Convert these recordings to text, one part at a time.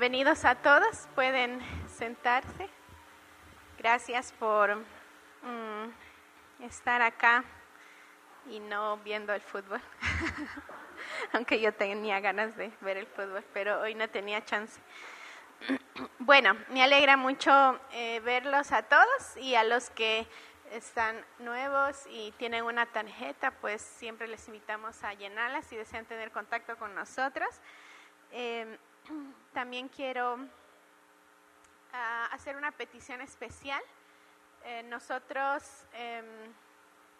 Bienvenidos a todos. Pueden sentarse. Gracias por mm, estar acá y no viendo el fútbol. Aunque yo tenía ganas de ver el fútbol, pero hoy no tenía chance. Bueno, me alegra mucho eh, verlos a todos y a los que están nuevos y tienen una tarjeta, pues siempre les invitamos a llenarla si desean tener contacto con nosotros. Em, también quiero ah, hacer una petición especial. Eh, nosotros, em,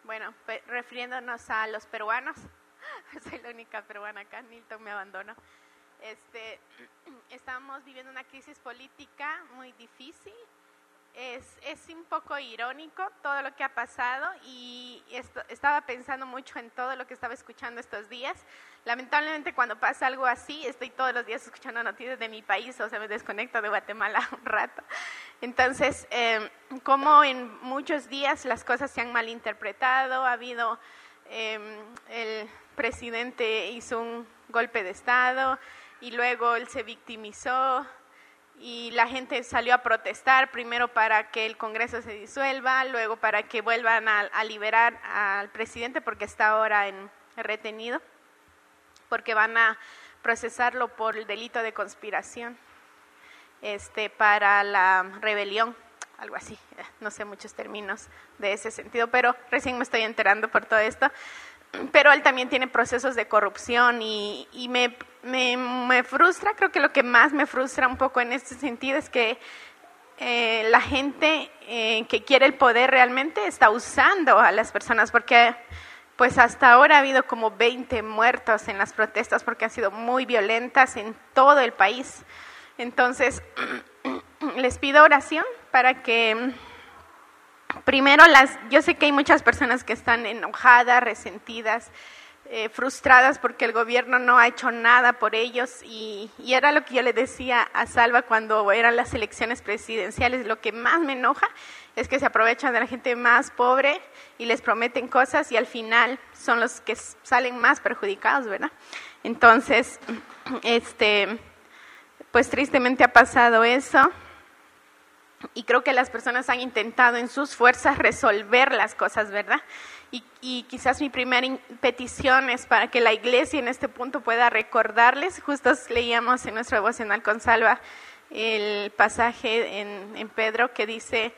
bueno, refiriéndonos a los peruanos, soy la única peruana acá, Nilton me abandonó. Este, estamos viviendo una crisis política muy difícil es, es, un poco irónico todo lo que ha pasado y estaba pensando mucho en todo lo que estaba escuchando estos días. Lamentablemente cuando pasa algo así, estoy todos los días escuchando noticias de mi país o se me desconecto de Guatemala un rato. Entonces, em, como en muchos días las cosas se han malinterpretado, ha habido, em, el presidente hizo un golpe de Estado y luego él se victimizó y la gente salió a protestar, primero para que el Congreso se disuelva, luego para que vuelvan a, liberar al presidente porque está ahora en retenido, porque van a procesarlo por el delito de conspiración este, para la rebelión, algo así, no sé muchos términos de ese sentido, pero recién me estoy enterando por todo esto pero él también tiene procesos de corrupción y, me, me, frustra, creo que lo que más me frustra un poco en este sentido es que eh, la gente eh, que quiere el poder realmente está usando a las personas porque pues hasta ahora ha habido como 20 muertos en las protestas porque han sido muy violentas en todo el país. Entonces, les pido oración para que primero, las, yo sé que hay muchas personas que están enojadas, resentidas, eh, frustradas porque el gobierno no ha hecho nada por ellos y, y, era lo que yo le decía a Salva cuando eran las elecciones presidenciales. Lo que más me enoja es que se aprovechan de la gente más pobre y les prometen cosas y al final son los que salen más perjudicados, ¿verdad? Entonces, este, pues tristemente ha pasado eso y creo que las personas han intentado en sus fuerzas resolver las cosas, ¿verdad? Y, quizás mi primera petición es para que la iglesia en este punto pueda recordarles, justo leíamos en nuestro devocional con Salva el pasaje en, en Pedro que dice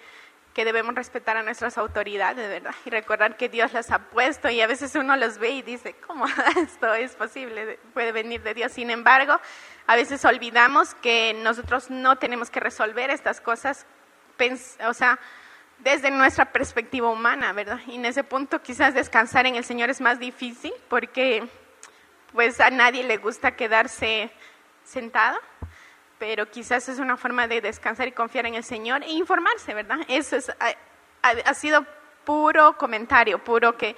que debemos respetar a nuestras autoridades, ¿verdad? Y recordar que Dios las ha puesto y a veces uno los ve y dice, ¿cómo esto es posible? Puede venir de Dios. Sin embargo, a veces olvidamos que nosotros no tenemos que resolver estas cosas, o sea, desde nuestra perspectiva humana, ¿verdad? Y en ese punto quizás descansar en el Señor es más difícil porque pues a nadie le gusta quedarse sentado, pero quizás es una forma de descansar y confiar en el Señor e informarse, ¿verdad? Eso es, ha, ha sido puro comentario, puro que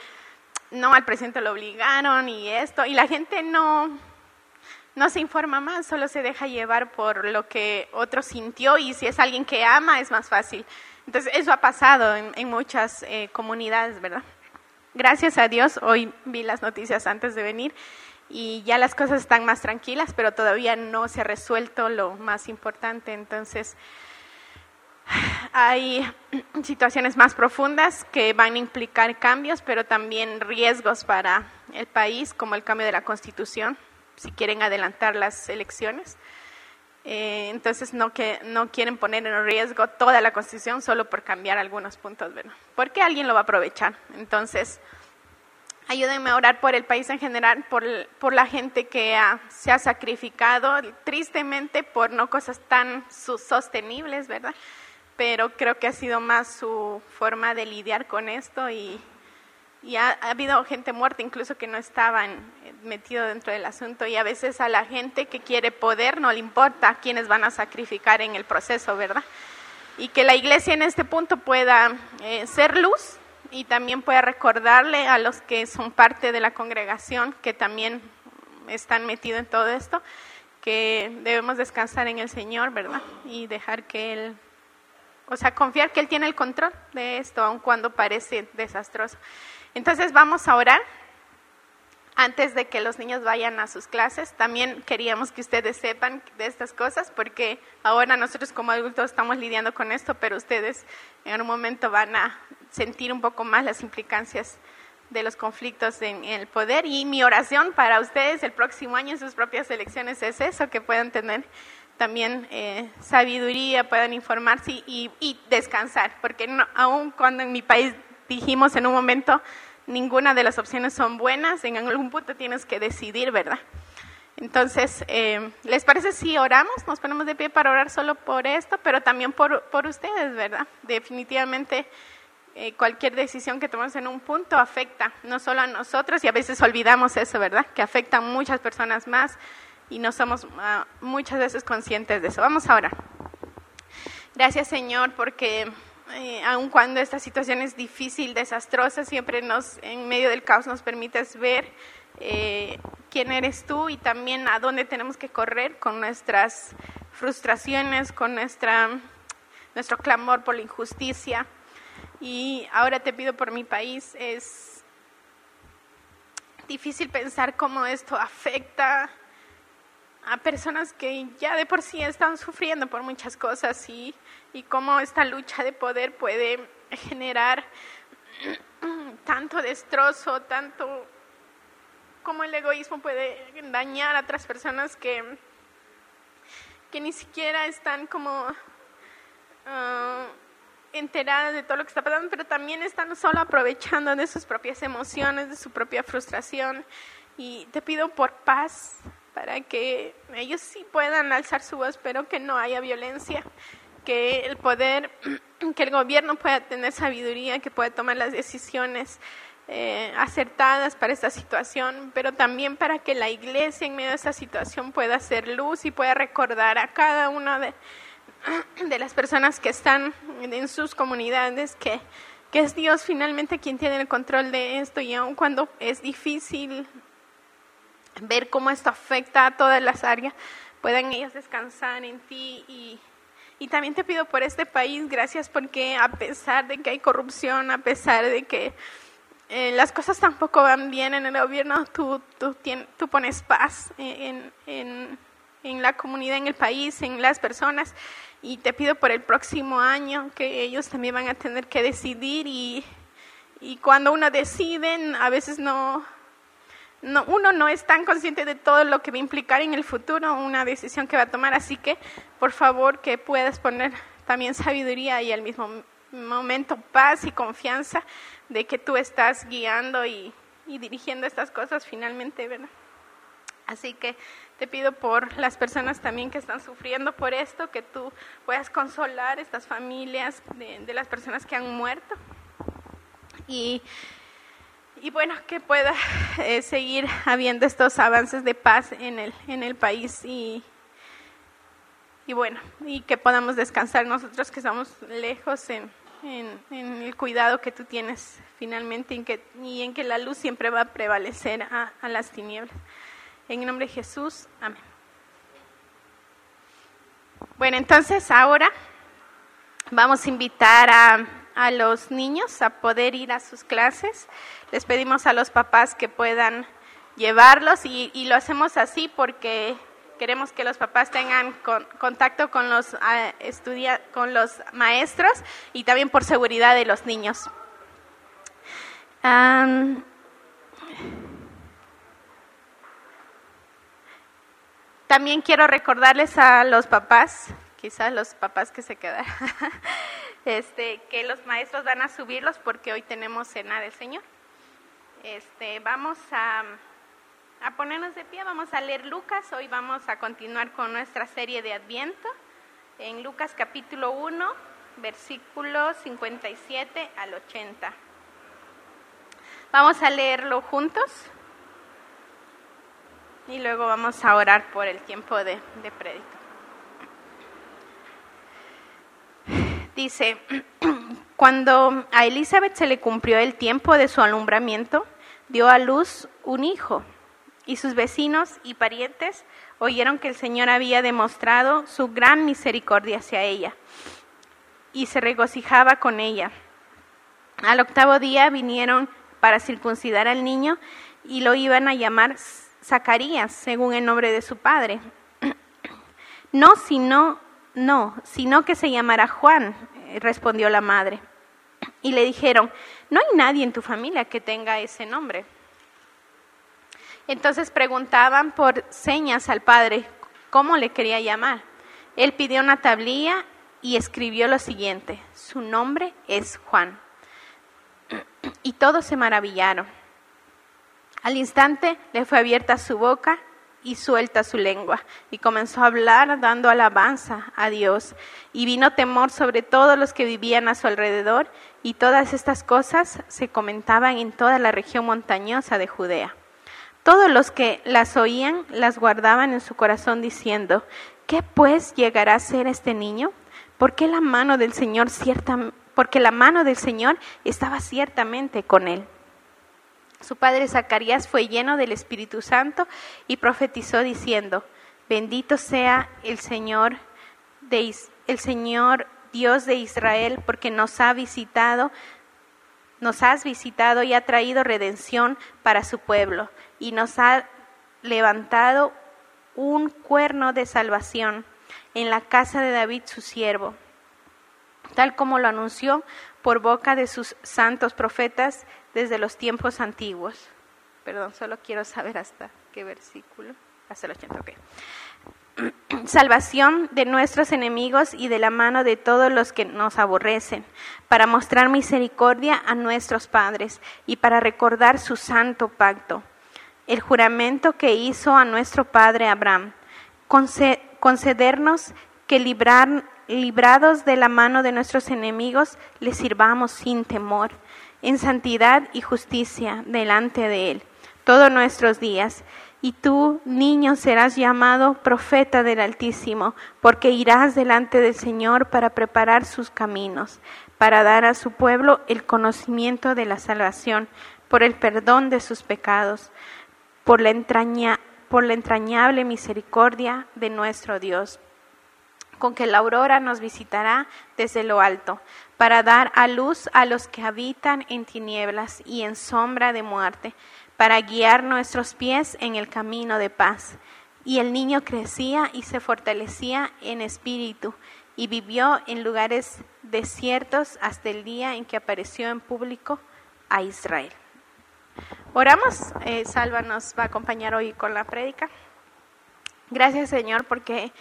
no al presidente lo obligaron y esto, y la gente no, no se informa más, solo se deja llevar por lo que otro sintió y si es alguien que ama es más fácil. Entonces, eso ha pasado en, muchas eh, comunidades, ¿verdad? Gracias a Dios, hoy vi las noticias antes de venir y ya las cosas están más tranquilas, pero todavía no se ha resuelto lo más importante. Entonces, hay situaciones más profundas que van a implicar cambios, pero también riesgos para el país, como el cambio de la constitución si quieren adelantar las elecciones. Eh, entonces no, que, no quieren poner en riesgo toda la constitución solo por cambiar algunos puntos, ¿verdad? Porque alguien lo va a aprovechar. Entonces, ayúdenme a orar por el país en general, por, por la gente que se ha sacrificado, tristemente por no cosas tan sostenibles, ¿verdad? Pero creo que ha sido más su forma de lidiar con esto y, y ha, habido gente muerta incluso que no estaban eh, metido dentro del asunto y a veces a la gente que quiere poder no le importa quiénes van a sacrificar en el proceso, ¿verdad? Y que la iglesia en este punto pueda eh, ser luz y también pueda recordarle a los que son parte de la congregación que también están metidos en todo esto, que debemos descansar en el Señor, ¿verdad? Y dejar que Él, o sea, confiar que Él tiene el control de esto, aun cuando parece desastroso. Entonces vamos a orar. antes de que los niños vayan a sus clases. También queríamos que ustedes sepan de estas cosas porque ahora nosotros como adultos estamos lidiando con esto, pero ustedes en un momento van a sentir un poco más las implicancias de los conflictos en el poder y mi oración para ustedes el próximo año en sus propias elecciones es eso, que puedan tener también eh, sabiduría, puedan informarse y, descansar, porque no, cuando en mi país dijimos en un momento ninguna de las opciones son buenas, en algún punto tienes que decidir, ¿verdad? Entonces, eh, ¿les parece si oramos? Nos ponemos de pie para orar solo por esto, pero también por, por ustedes, ¿verdad? Definitivamente eh, cualquier decisión que tomamos en un punto afecta no solo a nosotros y a veces olvidamos eso, ¿verdad? Que afecta a muchas personas más y no somos ah, muchas veces conscientes de eso. Vamos ahora. Gracias Señor porque eh, aun cuando esta situación es difícil, desastrosa, siempre nos, en medio del caos nos permites ver eh, quién eres tú y también a dónde tenemos que correr con nuestras frustraciones, con nuestra, nuestro clamor por la injusticia. Y ahora te pido por mi país, es difícil pensar cómo esto afecta a personas que ya de por sí están sufriendo por muchas cosas y, y cómo esta lucha de poder puede generar tanto destrozo, tanto como el egoísmo puede dañar a otras personas que, que ni siquiera están como ah, enteradas de todo lo que está pasando, pero también están solo aprovechando de sus propias emociones, de su propia frustración. Y te pido por paz para que ellos sí puedan alzar su voz, pero que no haya violencia, que el poder, que el gobierno pueda tener sabiduría, que pueda tomar las decisiones eh, acertadas para esta situación, pero también para que la iglesia en medio de esta situación pueda hacer luz y pueda recordar a cada una de, de las personas que están en sus comunidades que, que es Dios finalmente quien tiene el control de esto y aun cuando es difícil ver cómo esto afecta a todas las áreas, puedan ellos descansar en ti y, y también te pido por este país, gracias porque a pesar de que hay corrupción, a pesar de que eh, las cosas tampoco van bien en el gobierno, tú, tú, tú pones paz en, en, en, la comunidad, en el país, en las personas. Y te pido por el próximo año que ellos también van a tener que decidir y, y cuando uno decide, a veces no, no, uno no es tan consciente de todo lo que va a implicar en el futuro una decisión que va a tomar, así que por favor que puedas poner también sabiduría y al mismo momento paz y confianza de que tú estás guiando y, dirigiendo estas cosas finalmente, ¿verdad? Así que te pido por las personas también que están sufriendo por esto, que tú puedas consolar estas familias de, las personas que han muerto. Y y bueno, que pueda eh, seguir habiendo estos avances de paz en el, en el país y, y bueno, y que podamos descansar nosotros que estamos lejos en, en, el cuidado que tú tienes finalmente en, que, y en que la luz siempre va a prevalecer a, a las tinieblas. En el nombre de Jesús, amén. Bueno, entonces ahora vamos a invitar a a los niños a poder ir a sus clases. Les pedimos a los papás que puedan llevarlos y, lo hacemos así porque queremos que los papás tengan contacto con los, ah, con los maestros y también por seguridad de los niños. también quiero recordarles a los papás, quizás los papás que se quedan, este, que los maestros van a subirlos porque hoy tenemos cena del Señor. Este, vamos a, a ponernos de pie, vamos a leer Lucas, hoy vamos a continuar con nuestra serie de Adviento en Lucas capítulo 1, versículos 57 al 80. Vamos a leerlo juntos y luego vamos a orar por el tiempo de, de Dice, cuando a Elizabeth se le cumplió el tiempo de su alumbramiento, dio a luz un hijo, y sus vecinos y parientes oyeron que el Señor había demostrado su gran misericordia hacia ella, y se regocijaba con ella. Al octavo día vinieron para circuncidar al niño, y lo iban a llamar Zacarías, según el nombre de su padre. No, sino, no, sino que se llamará Juan, eh, respondió la madre. Y le dijeron, no hay nadie en tu familia que tenga ese nombre. Entonces preguntaban por señas al padre cómo le quería llamar. Él pidió una tablilla y escribió lo siguiente, su nombre es Juan. Y todos se maravillaron. Al instante le fue abierta su boca y suelta su lengua, y comenzó a hablar dando alabanza a Dios. Y vino temor sobre todos los que vivían a su alrededor, y todas estas cosas se comentaban en toda la región montañosa de Judea. Todos los que las oían las guardaban en su corazón diciendo, ¿qué pues llegará a ser este niño? Porque la mano del Señor cierta, porque la mano del Señor estaba ciertamente con él. Su padre Zacarías fue lleno del Espíritu Santo y profetizó diciendo, bendito sea el Señor, de, el Señor Dios de Israel, porque nos ha visitado, nos has visitado y ha traído redención para su pueblo, y nos ha levantado un cuerno de salvación en la casa de David su siervo, tal como lo anunció por boca de sus santos profetas desde los tiempos antiguos. Perdón, solo quiero saber hasta qué versículo. Hasta el 80, ok. Salvación de nuestros enemigos y de la mano de todos los que nos aborrecen, para mostrar misericordia a nuestros padres y para recordar su santo pacto, el juramento que hizo a nuestro padre Abraham, concedernos que librados de la mano de nuestros enemigos, le sirvamos sin temor en santidad y justicia delante de Él todos nuestros días. Y tú, niño, serás llamado profeta del Altísimo, porque irás delante del Señor para preparar sus caminos, para dar a su pueblo el conocimiento de la salvación, por el perdón de sus pecados, por la, entraña, por la entrañable misericordia de nuestro Dios con que la aurora nos visitará desde lo alto, para dar a luz a los que habitan en tinieblas y en sombra de muerte, para guiar nuestros pies en el camino de paz. Y el niño crecía y se fortalecía en espíritu, y vivió en lugares desiertos hasta el día en que apareció en público a Israel. Oramos, eh, Salva nos va a acompañar hoy con la prédica. Gracias Señor porque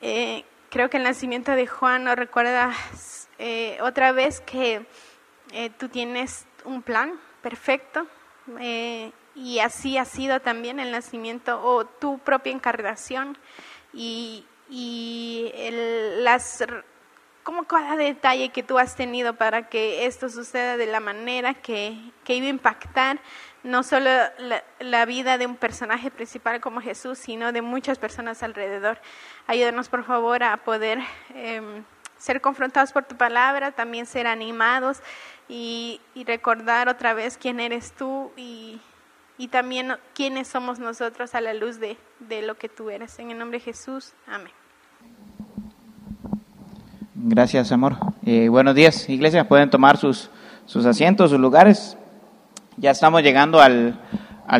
eh, Creo que el nacimiento de Juan nos recuerda eh, otra vez que eh, tú tienes un plan perfecto eh, y así ha sido también el nacimiento o tu propia encarnación y, y las como cada detalle que tú has tenido para que esto suceda de la manera que, que iba a impactar no solo la, vida de un personaje principal como Jesús, sino de muchas personas alrededor. Ayúdanos, por favor, a poder em, ser confrontados por tu palabra, también ser animados y, recordar otra vez quién eres tú y, también quiénes somos nosotros a la luz de, lo que tú eres. En el nombre de Jesús, amén. Gracias, amor. Eh, buenos días, iglesia. Pueden tomar sus, sus asientos, sus lugares. Ya estamos llegando al,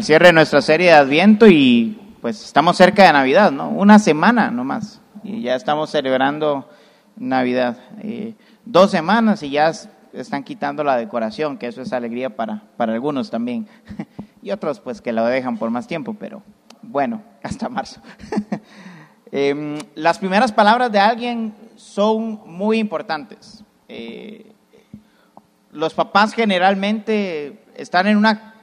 cierre de nuestra serie de Adviento y pues estamos cerca de Navidad, ¿no? Una semana nomás y ya estamos celebrando Navidad. Eh, dos semanas y ya están quitando la decoración, que eso es alegría para, para algunos también. y otros pues que lo dejan por más tiempo, pero bueno, hasta marzo. Em, las primeras palabras de alguien son muy importantes. Eh, los papás generalmente están en una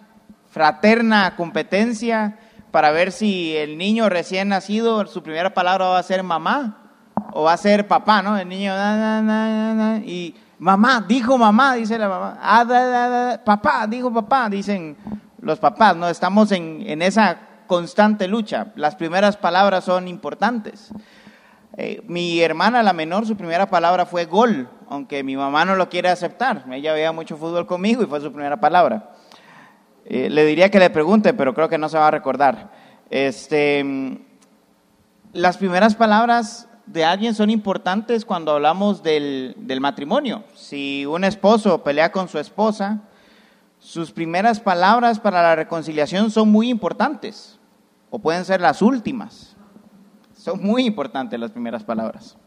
fraterna competencia para ver si el niño recién nacido, su primera palabra va a ser mamá o va a ser papá, ¿no? El niño, y mamá, dijo mamá, dice la mamá, ah, papá, dijo papá, dicen los papás, ¿no? Estamos en, en esa constante lucha. Las primeras palabras son importantes. Eh, mi hermana, la menor, su primera palabra fue gol, aunque mi mamá no lo quiere aceptar. Ella veía mucho fútbol conmigo y fue su primera palabra. Eh, le diría que le pregunte, pero creo que no se va a recordar. Este, las primeras palabras de alguien son importantes cuando hablamos del, del matrimonio. Si un esposo pelea con su esposa, sus primeras palabras para la reconciliación son muy importantes, o pueden ser las últimas. Son muy importantes las primeras palabras.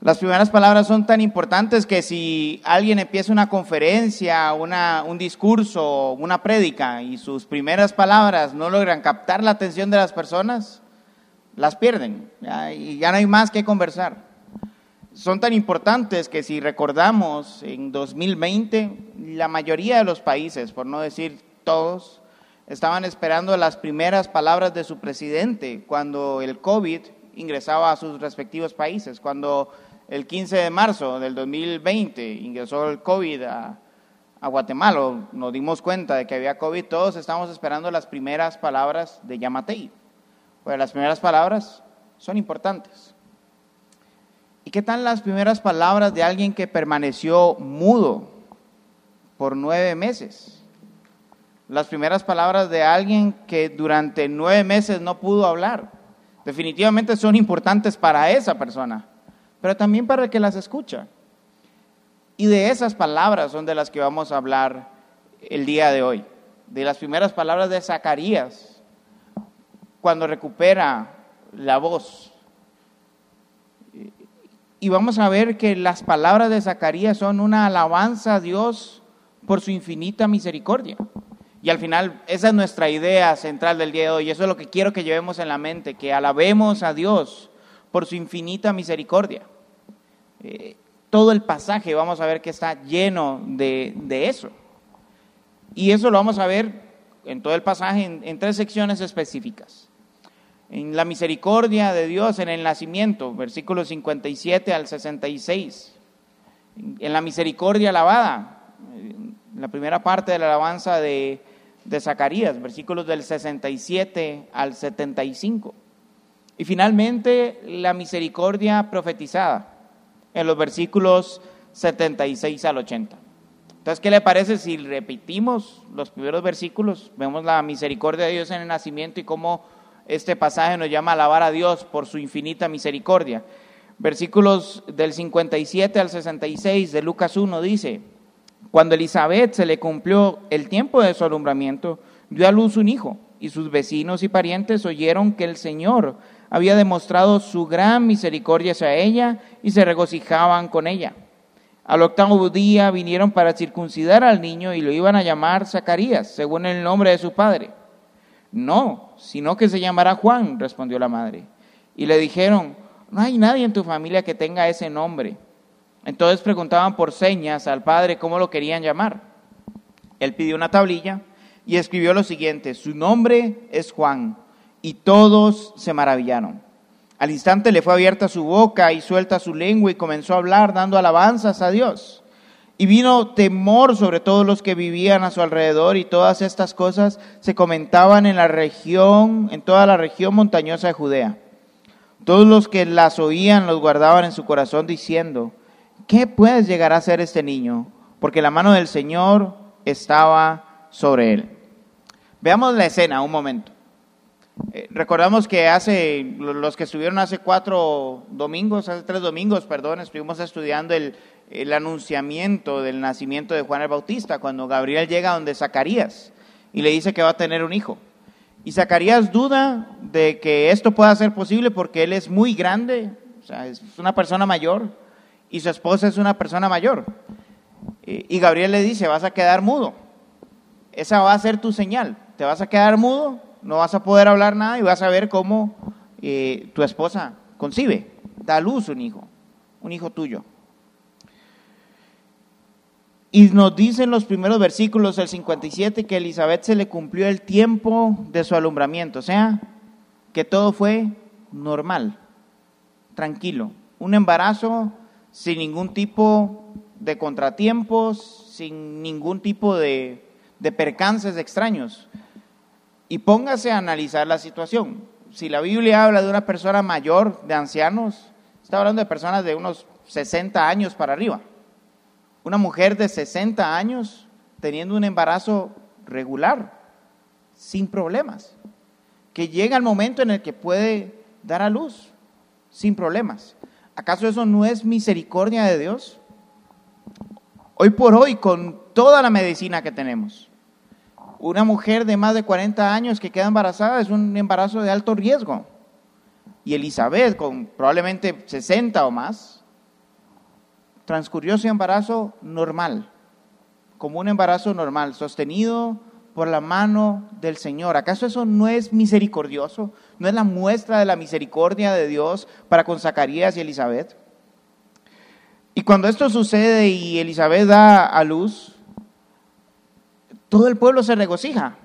Las primeras palabras son tan importantes que si alguien empieza una conferencia, una, un discurso, una prédica y sus primeras palabras no logran captar la atención de las personas, las pierden y ya no hay más que conversar. Son tan importantes que si recordamos en 2020, la mayoría de los países, por no decir todos, estaban esperando las primeras palabras de su presidente cuando el COVID ingresaba a sus respectivos países, cuando el 15 de marzo del 2020 ingresó el COVID a, Guatemala, nos dimos cuenta de que había COVID, todos estamos esperando las primeras palabras de Yamatei. Pues las primeras palabras son importantes. ¿Y qué tal las primeras palabras de alguien que permaneció mudo por nueve meses? Las primeras palabras de alguien que durante nueve meses no pudo hablar. Definitivamente son importantes para esa persona pero también para el que las escucha. Y de esas palabras son de las que vamos a hablar el día de hoy, de las primeras palabras de Zacarías, cuando recupera la voz. Y vamos a ver que las palabras de Zacarías son una alabanza a Dios por su infinita misericordia. Y al final, esa es nuestra idea central del día de hoy. Eso es lo que quiero que llevemos en la mente, que alabemos a Dios por su infinita misericordia. Eh, todo el pasaje vamos a ver que está lleno de, eso. Y eso lo vamos a ver en todo el pasaje en, tres secciones específicas. En la misericordia de Dios en el nacimiento, versículos 57 al 66. En la misericordia alabada, la primera parte de la alabanza de, de Zacarías, versículos del 67 al 75. Y finalmente la misericordia profetizada en los versículos 76 al 80. Entonces, ¿qué le parece si repetimos los primeros versículos? Vemos la misericordia de Dios en el nacimiento y cómo este pasaje nos llama a alabar a Dios por su infinita misericordia. Versículos del 57 al 66 de Lucas 1 dice, cuando Elizabeth se le cumplió el tiempo de su alumbramiento, dio a luz un hijo, y sus vecinos y parientes oyeron que el Señor había demostrado su gran misericordia hacia ella y se regocijaban con ella. Al octavo día vinieron para circuncidar al niño y lo iban a llamar Zacarías, según el nombre de su padre. No, sino que se llamará Juan, respondió la madre. Y le dijeron, no hay nadie en tu familia que tenga ese nombre. Entonces preguntaban por señas al padre cómo lo querían llamar. Él pidió una tablilla y escribió lo siguiente, su nombre es Juan y todos se maravillaron. Al instante le fue abierta su boca y suelta su lengua y comenzó a hablar dando alabanzas a Dios. Y vino temor sobre todos los que vivían a su alrededor y todas estas cosas se comentaban en la región, en toda la región montañosa de Judea. Todos los que las oían los guardaban en su corazón diciendo, ¿qué puede llegar a ser este niño? Porque la mano del Señor estaba sobre él. Veamos la escena un momento. Eh, recordamos que hace, los que estuvieron hace cuatro domingos, hace tres domingos, perdón, estuvimos estudiando el, el anunciamiento del nacimiento de Juan el Bautista, cuando Gabriel llega donde Zacarías y le dice que va a tener un hijo. Y Zacarías duda de que esto pueda ser posible porque él es muy grande, o sea, es una persona mayor y su esposa es una persona mayor. Y Gabriel le dice, vas a quedar mudo. Esa va a ser tu señal. Te vas a quedar mudo no vas a poder hablar nada y vas a ver cómo eh, tu esposa concibe, da luz un hijo, un hijo tuyo. Y nos dicen los primeros versículos del 57 que Elizabeth se le cumplió el tiempo de su alumbramiento, o sea, que todo fue normal, tranquilo, un embarazo sin ningún tipo de contratiempos, sin ningún tipo de, percances extraños. Y póngase a analizar la situación. Si la Biblia habla de una persona mayor, de ancianos, está hablando de personas de unos 60 años para arriba. Una mujer de 60 años teniendo un embarazo regular, sin problemas, que llega el momento en el que puede dar a luz, sin problemas. ¿Acaso eso no es misericordia de Dios? Hoy por hoy, con toda la medicina que tenemos. Una mujer de más de 40 años que queda embarazada es un embarazo de alto riesgo. Y Elizabeth, con probablemente 60 o más, transcurrió su embarazo normal, como un embarazo normal, sostenido por la mano del Señor. ¿Acaso eso no es misericordioso? ¿No es la muestra de la misericordia de Dios para con Zacarías y Elizabeth? Y cuando esto sucede y Elizabeth da a luz, todo el pueblo se regocija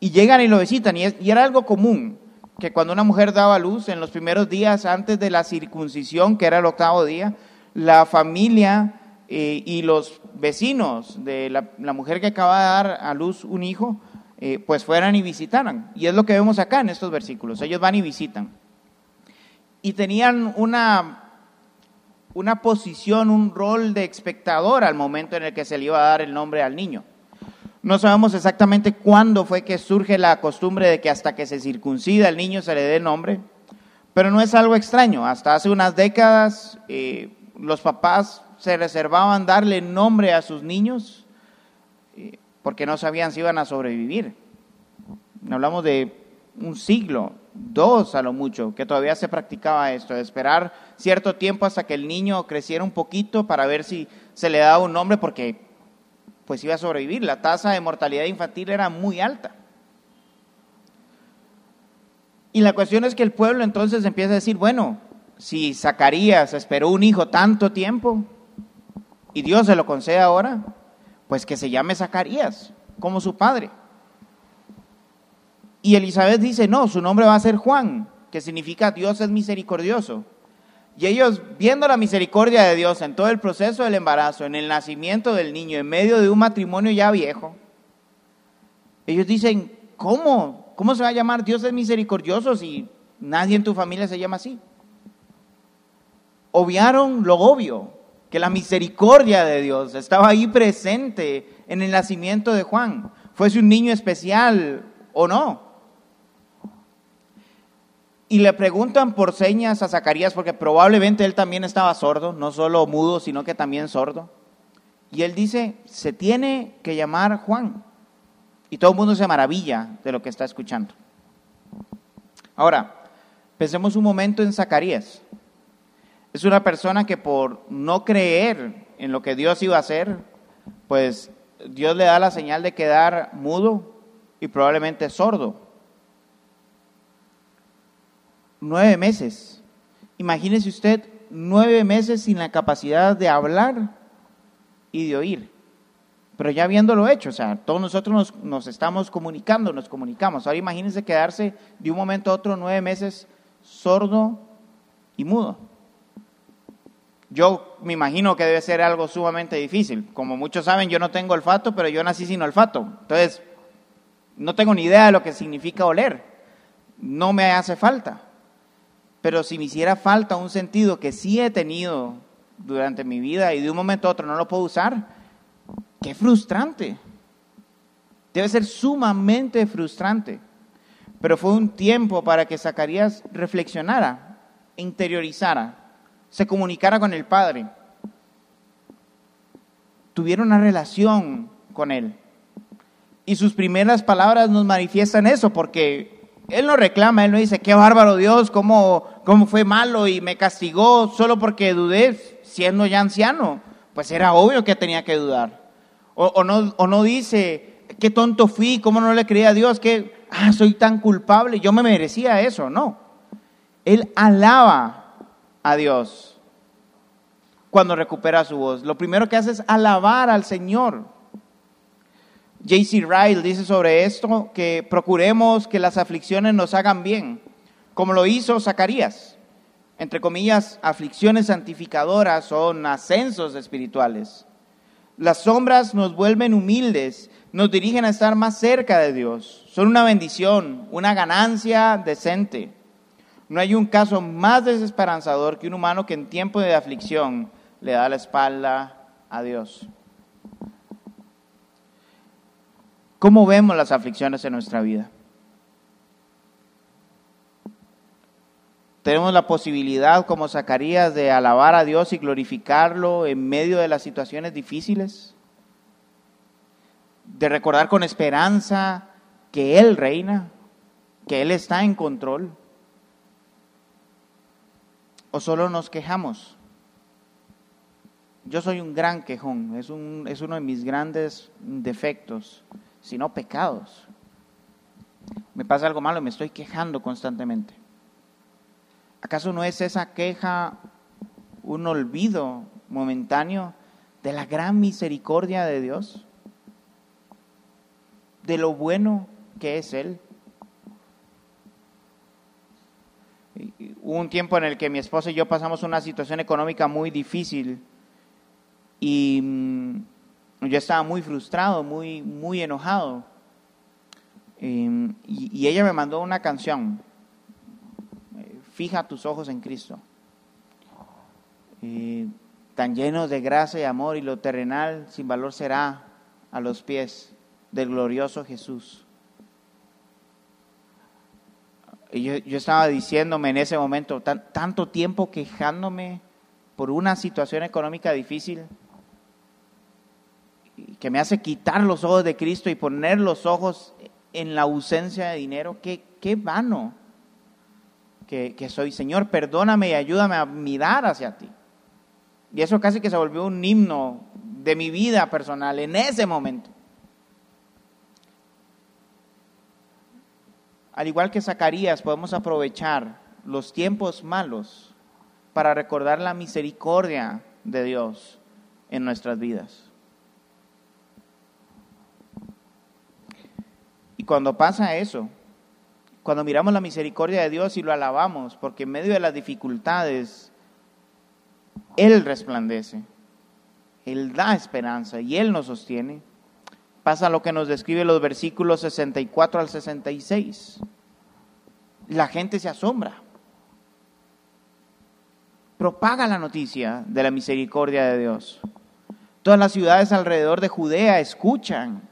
y llegan y lo visitan. Y, era algo común que cuando una mujer daba a luz en los primeros días antes de la circuncisión, que era el octavo día, la familia eh, y los vecinos de la, mujer que acaba de dar a luz un hijo, eh, pues fueran y visitaran. Y es lo que vemos acá en estos versículos. Ellos van y visitan. Y tenían una, una posición, un rol de espectador al momento en el que se le iba a dar el nombre al niño. No sabemos exactamente cuándo fue que surge la costumbre de que hasta que se circuncida el niño se le dé nombre, pero no es algo extraño. Hasta hace unas décadas eh, los papás se reservaban darle nombre a sus niños porque no sabían si iban a sobrevivir. Hablamos de un siglo, dos a lo mucho, que todavía se practicaba esto, de esperar cierto tiempo hasta que el niño creciera un poquito para ver si se le daba un nombre porque pues iba a sobrevivir. La tasa de mortalidad infantil era muy alta. Y la cuestión es que el pueblo entonces empieza a decir, bueno, si Zacarías esperó un hijo tanto tiempo y Dios se lo concede ahora, pues que se llame Zacarías, como su padre. Y Elizabeth dice, no, su nombre va a ser Juan, que significa Dios es misericordioso. Y ellos, viendo la misericordia de Dios en todo el proceso del embarazo, en el nacimiento del niño, en medio de un matrimonio ya viejo, ellos dicen, ¿cómo? ¿Cómo se va a llamar Dios es misericordioso si nadie en tu familia se llama así? Obviaron lo obvio, que la misericordia de Dios estaba ahí presente en el nacimiento de Juan, fuese un niño especial o no. Y le preguntan por señas a Zacarías, porque probablemente él también estaba sordo, no solo mudo, sino que también sordo. Y él dice, se tiene que llamar Juan. Y todo el mundo se maravilla de lo que está escuchando. Ahora, pensemos un momento en Zacarías. Es una persona que por no creer en lo que Dios iba a hacer, pues Dios le da la señal de quedar mudo y probablemente sordo nueve meses. Imagínese usted nueve meses sin la capacidad de hablar y de oír. Pero ya habiéndolo hecho, o sea, todos nosotros nos, estamos comunicando, nos comunicamos. Ahora imagínense quedarse de un momento a otro nueve meses sordo y mudo. Yo me imagino que debe ser algo sumamente difícil. Como muchos saben, yo no tengo olfato, pero yo nací sin olfato. Entonces, no tengo ni idea de lo que significa oler. No me hace falta. Pero si me hiciera falta un sentido que sí he tenido durante mi vida y de un momento a otro no lo puedo usar, qué frustrante. Debe ser sumamente frustrante. Pero fue un tiempo para que Zacarías reflexionara, interiorizara, se comunicara con el Padre, tuviera una relación con Él. Y sus primeras palabras nos manifiestan eso, porque él no reclama, él no dice, qué bárbaro Dios, cómo, cómo fue malo y me castigó solo porque dudé siendo ya anciano. Pues era obvio que tenía que dudar. O, no, o no dice, qué tonto fui, cómo no le creía a Dios, que ah, soy tan culpable, yo me merecía eso. No. Él alaba a Dios cuando recupera su voz. Lo primero que hace es alabar al Señor. J.C. Ryle dice sobre esto que procuremos que las aflicciones nos hagan bien, como lo hizo Zacarías. Entre comillas, aflicciones santificadoras son ascensos espirituales. Las sombras nos vuelven humildes, nos dirigen a estar más cerca de Dios. Son una bendición, una ganancia decente. No hay un caso más desesperanzador que un humano que en tiempo de aflicción le da la espalda a Dios. ¿Cómo vemos las aflicciones en nuestra vida? Tenemos la posibilidad, como Zacarías, de alabar a Dios y glorificarlo en medio de las situaciones difíciles. de recordar con esperanza que Él reina, que Él está en control? ¿O solo nos quejamos? Yo soy un gran quejón, es, un, es uno de mis grandes defectos, si no pecados. Me pasa algo malo y me estoy quejando constantemente. ¿Acaso no es esa queja un olvido momentáneo de la gran misericordia de Dios? De lo bueno que es Él. Hubo un tiempo en el que mi esposa y yo pasamos una situación económica muy difícil y mm, yo estaba muy frustrado, muy, muy enojado. Em, y, ella me mandó una canción, eh, Fija tus ojos en Cristo. tan llenos de gracia y amor y lo terrenal sin valor será a los pies del glorioso Jesús. Yo, yo estaba diciéndome en ese momento, tanto tiempo quejándome por una situación económica difícil, que me hace quitar los ojos de Cristo y poner los ojos en la ausencia de dinero, qué, qué vano que, que soy. Señor, perdóname y ayúdame a mirar hacia ti. Y eso casi que se volvió un himno de mi vida personal en ese momento. Al igual que Zacarías, podemos aprovechar los tiempos malos para recordar la misericordia de Dios en nuestras vidas. Y cuando pasa eso, cuando miramos la misericordia de Dios y lo alabamos, porque en medio de las dificultades, Él resplandece, Él da esperanza y Él nos sostiene, pasa lo que nos describe los versículos 64 al 66. La gente se asombra, propaga la noticia de la misericordia de Dios. Todas las ciudades alrededor de Judea escuchan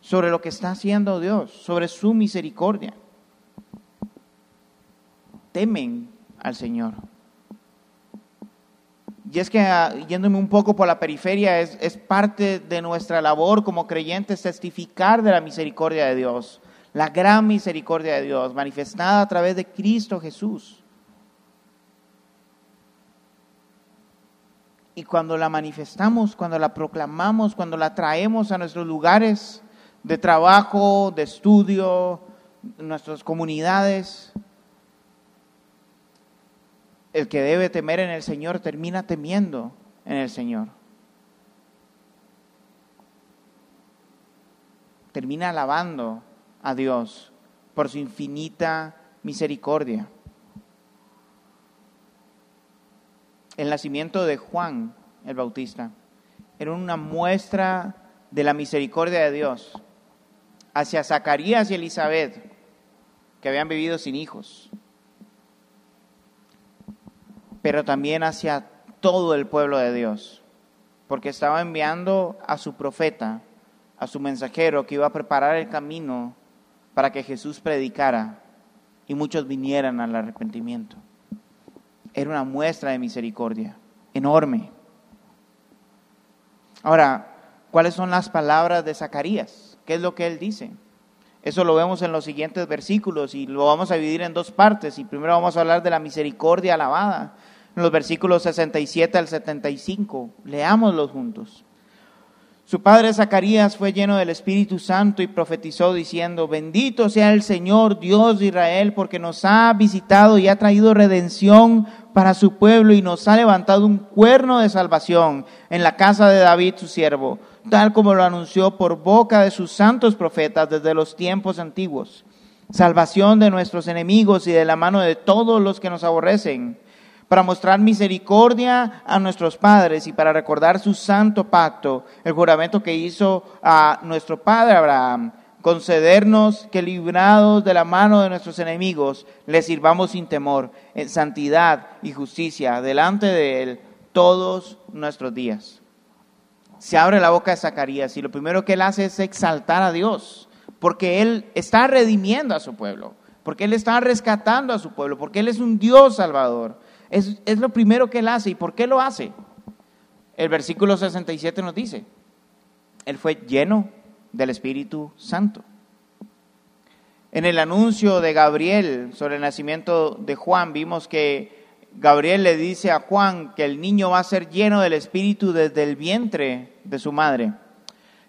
sobre lo que está haciendo Dios, sobre su misericordia. Temen al Señor. Y es que ah, yéndome un poco por la periferia, es, es parte de nuestra labor como creyentes testificar de la misericordia de Dios, la gran misericordia de Dios manifestada a través de Cristo Jesús. Y cuando la manifestamos, cuando la proclamamos, cuando la traemos a nuestros lugares, de trabajo, de estudio, nuestras comunidades. El que debe temer en el Señor termina temiendo en el Señor. Termina alabando a Dios por su infinita misericordia. El nacimiento de Juan el Bautista era una muestra de la misericordia de Dios hacia Zacarías y Elizabeth, que habían vivido sin hijos, pero también hacia todo el pueblo de Dios, porque estaba enviando a su profeta, a su mensajero, que iba a preparar el camino para que Jesús predicara y muchos vinieran al arrepentimiento. Era una muestra de misericordia enorme. Ahora, ¿cuáles son las palabras de Zacarías? ¿Qué es lo que él dice? Eso lo vemos en los siguientes versículos y lo vamos a dividir en dos partes. Y primero vamos a hablar de la misericordia alabada, los versículos 67 al 75. Leámoslos juntos. Su padre Zacarías fue lleno del Espíritu Santo y profetizó diciendo, bendito sea el Señor Dios de Israel, porque nos ha visitado y ha traído redención para su pueblo y nos ha levantado un cuerno de salvación en la casa de David su siervo tal como lo anunció por boca de sus santos profetas desde los tiempos antiguos. Salvación de nuestros enemigos y de la mano de todos los que nos aborrecen, para mostrar misericordia a nuestros padres y para recordar su santo pacto, el juramento que hizo a nuestro padre Abraham, concedernos que librados de la mano de nuestros enemigos, le sirvamos sin temor, en santidad y justicia delante de Él todos nuestros días se abre la boca de Zacarías y lo primero que él hace es exaltar a Dios, porque él está redimiendo a su pueblo, porque él está rescatando a su pueblo, porque él es un Dios salvador. Es, es lo primero que él hace. ¿Y por qué lo hace? El versículo 67 nos dice, él fue lleno del Espíritu Santo. En el anuncio de Gabriel sobre el nacimiento de Juan vimos que Gabriel le dice a Juan que el niño va a ser lleno del Espíritu desde el vientre de su madre.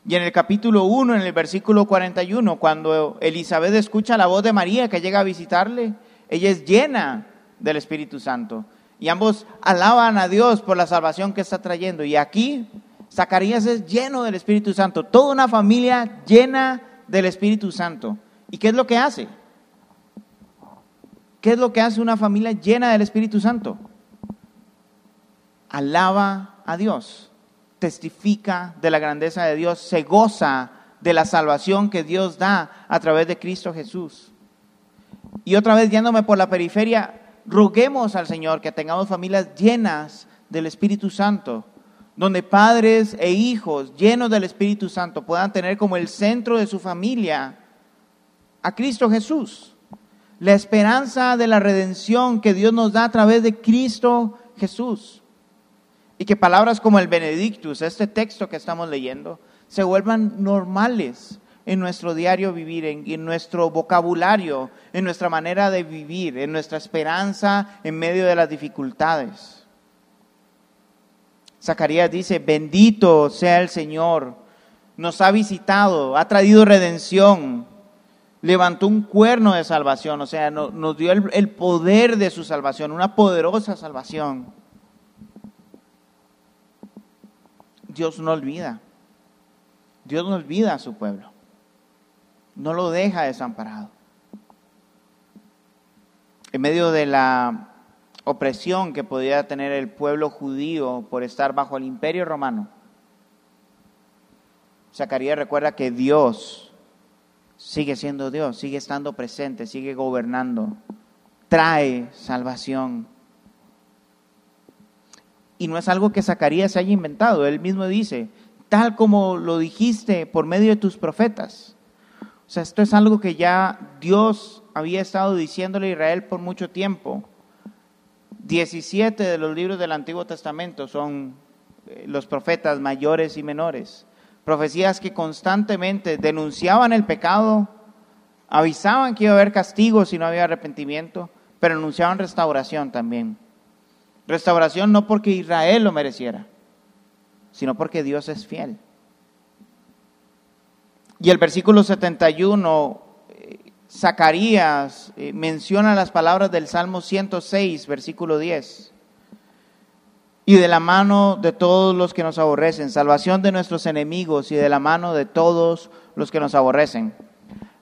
Y en el capítulo 1, en el versículo 41, cuando Elizabeth escucha la voz de María que llega a visitarle, ella es llena del Espíritu Santo. Y ambos alaban a Dios por la salvación que está trayendo. Y aquí Zacarías es lleno del Espíritu Santo, toda una familia llena del Espíritu Santo. ¿Y qué es lo que hace? ¿Qué es lo que hace una familia llena del Espíritu Santo? Alaba a Dios testifica de la grandeza de Dios, se goza de la salvación que Dios da a través de Cristo Jesús. Y otra vez yéndome por la periferia, roguemos al Señor que tengamos familias llenas del Espíritu Santo, donde padres e hijos llenos del Espíritu Santo puedan tener como el centro de su familia a Cristo Jesús. La esperanza de la redención que Dios nos da a través de Cristo Jesús y que palabras como el Benedictus, este texto que estamos leyendo, se vuelvan normales en nuestro diario vivir, en, nuestro vocabulario, en nuestra manera de vivir, en nuestra esperanza en medio de las dificultades. Zacarías dice, bendito sea el Señor, nos ha visitado, ha traído redención, levantó un cuerno de salvación, o sea, nos dio el poder de su salvación, una poderosa salvación. Dios no olvida. Dios no olvida a su pueblo. No lo deja desamparado. En medio de la opresión que podía tener el pueblo judío por estar bajo el imperio romano, Zacarías recuerda que Dios sigue siendo Dios, sigue estando presente, sigue gobernando, trae salvación. Y no es algo que Zacarías haya inventado. Él mismo dice, tal como lo dijiste por medio de tus profetas. Sea, esto es algo que ya Dios había estado diciéndole a Israel por mucho tiempo. 17 de los libros del Antiguo Testamento son eh, los profetas mayores y menores. Profecías que constantemente denunciaban el pecado, avisaban que iba a haber castigo si no había arrepentimiento, pero anunciaban restauración también. Restauración no porque Israel lo mereciera, sino porque Dios es fiel. Y el versículo 71, eh, Zacarías eh, menciona las palabras del Salmo 106, versículo 10. Y de la mano de todos los que nos aborrecen, salvación de nuestros enemigos y de la mano de todos los que nos aborrecen.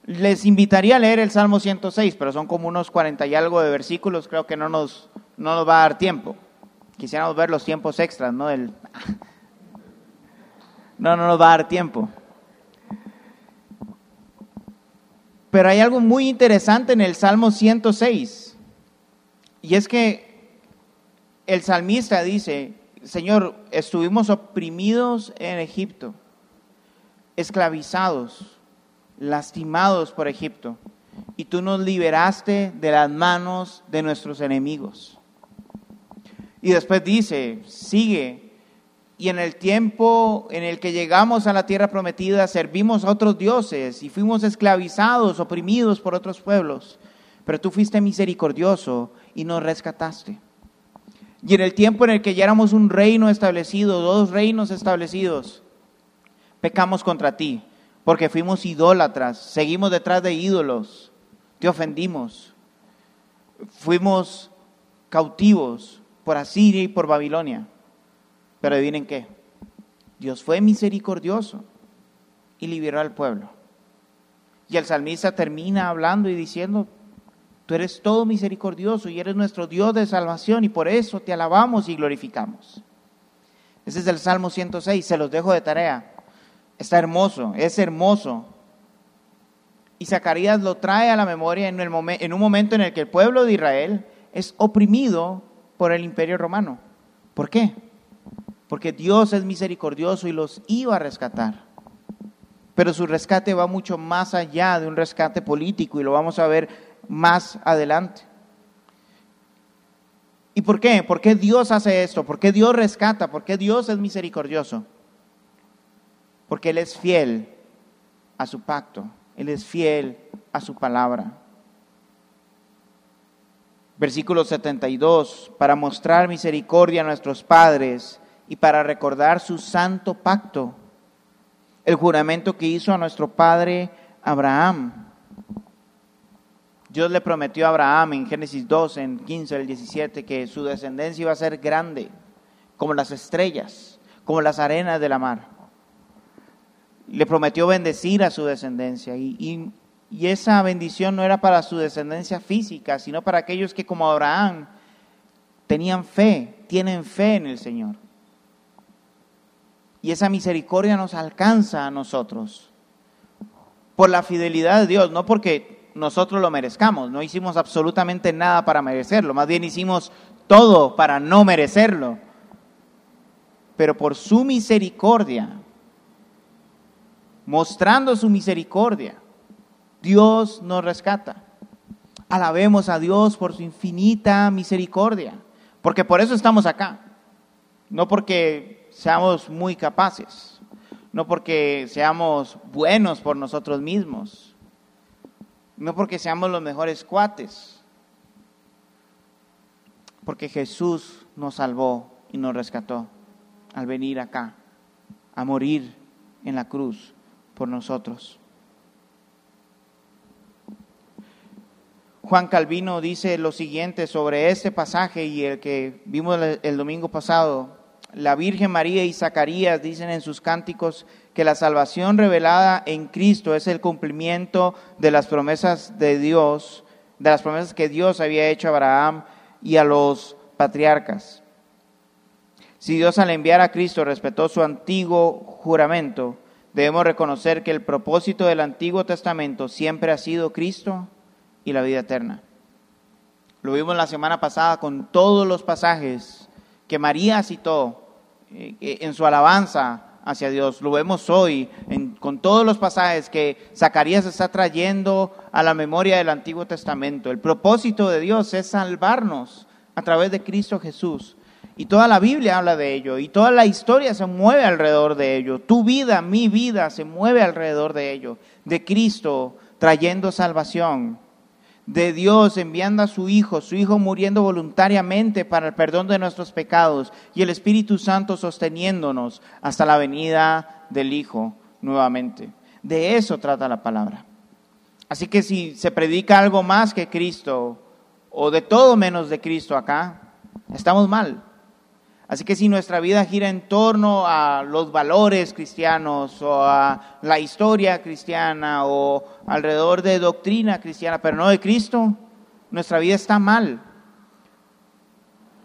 Les invitaría a leer el Salmo 106, pero son como unos 40 y algo de versículos, creo que no nos no nos va a dar tiempo. Quisiéramos ver los tiempos extras, ¿no? El... No, no nos va a dar tiempo. Pero hay algo muy interesante en el Salmo 106. Y es que el salmista dice, Señor, estuvimos oprimidos en Egipto, esclavizados, lastimados por Egipto, y tú nos liberaste de las manos de nuestros enemigos. Y después dice, sigue, y en el tiempo en el que llegamos a la tierra prometida, servimos a otros dioses y fuimos esclavizados, oprimidos por otros pueblos, pero tú fuiste misericordioso y nos rescataste. Y en el tiempo en el que ya éramos un reino establecido, dos reinos establecidos, pecamos contra ti, porque fuimos idólatras, seguimos detrás de ídolos, te ofendimos, fuimos cautivos, por Asiria y por Babilonia. Pero adivinen qué, Dios fue misericordioso y liberó al pueblo. Y el salmista termina hablando y diciendo, tú eres todo misericordioso y eres nuestro Dios de salvación y por eso te alabamos y glorificamos. Ese es el Salmo 106, se los dejo de tarea. Está hermoso, es hermoso. Y Zacarías lo trae a la memoria en, en un momento en el que el pueblo de Israel es oprimido por el imperio romano. ¿Por qué? Porque Dios es misericordioso y los iba a rescatar. Pero su rescate va mucho más allá de un rescate político y lo vamos a ver más adelante. ¿Y por qué? ¿Por qué Dios hace esto? ¿Por qué Dios rescata? ¿Por qué Dios es misericordioso? porque Él es fiel a su pacto, Él es fiel a su palabra. Versículo 72, para mostrar misericordia a nuestros padres y para recordar su santo pacto, el juramento que hizo a nuestro padre Abraham. Dios le prometió a Abraham en Génesis 2, en 15 al 17, que su descendencia iba a ser grande, como las estrellas, como las arenas de la mar. Le prometió bendecir a su descendencia y, y, y esa bendición no era para su descendencia física, sino para aquellos que como Abraham tenían fe, tienen fe en el Señor. Y esa misericordia nos alcanza a nosotros por la fidelidad de Dios, no porque nosotros lo merezcamos, no hicimos absolutamente nada para merecerlo, más bien hicimos todo para no merecerlo. Pero por su misericordia, mostrando su misericordia, Dios nos rescata. Alabemos a Dios por su infinita misericordia, porque por eso estamos acá, no porque seamos muy capaces, no porque seamos buenos por nosotros mismos, no porque seamos los mejores cuates, porque Jesús nos salvó y nos rescató al venir acá, a morir en la cruz por nosotros. Juan Calvino dice lo siguiente sobre este pasaje y el que vimos el domingo pasado. La Virgen María y Zacarías dicen en sus cánticos que la salvación revelada en Cristo es el cumplimiento de las promesas de Dios, de las promesas que Dios había hecho a Abraham y a los patriarcas. Si Dios al enviar a Cristo respetó su antiguo juramento, debemos reconocer que el propósito del Antiguo Testamento siempre ha sido Cristo y la vida eterna. Lo vimos la semana pasada con todos los pasajes que María citó en su alabanza hacia Dios. Lo vemos hoy con todos los pasajes que Zacarías está trayendo a la memoria del Antiguo Testamento. El propósito de Dios es salvarnos a través de Cristo Jesús. Y toda la Biblia habla de ello y toda la historia se mueve alrededor de ello. Tu vida, mi vida se mueve alrededor de ello. De Cristo trayendo salvación de Dios enviando a su Hijo, su Hijo muriendo voluntariamente para el perdón de nuestros pecados y el Espíritu Santo sosteniéndonos hasta la venida del Hijo nuevamente. De eso trata la palabra. Así que si se predica algo más que Cristo o de todo menos de Cristo acá, estamos mal. Así que si nuestra vida gira en torno a los valores cristianos o a la historia cristiana o alrededor de doctrina cristiana, pero no de Cristo, nuestra vida está mal.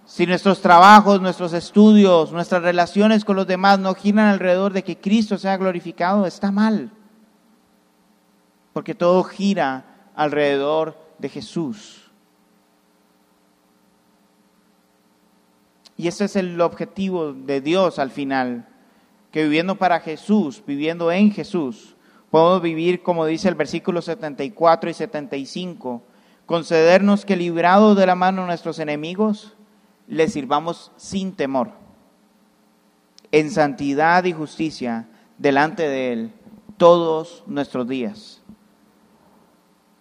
Si nuestros trabajos, nuestros estudios, nuestras relaciones con los demás no giran alrededor de que Cristo sea glorificado, está mal. Porque todo gira alrededor de Jesús. Y ese es el objetivo de Dios al final, que viviendo para Jesús, viviendo en Jesús, podemos vivir, como dice el versículo 74 y 75, concedernos que librados de la mano de nuestros enemigos, les sirvamos sin temor, en santidad y justicia delante de Él todos nuestros días.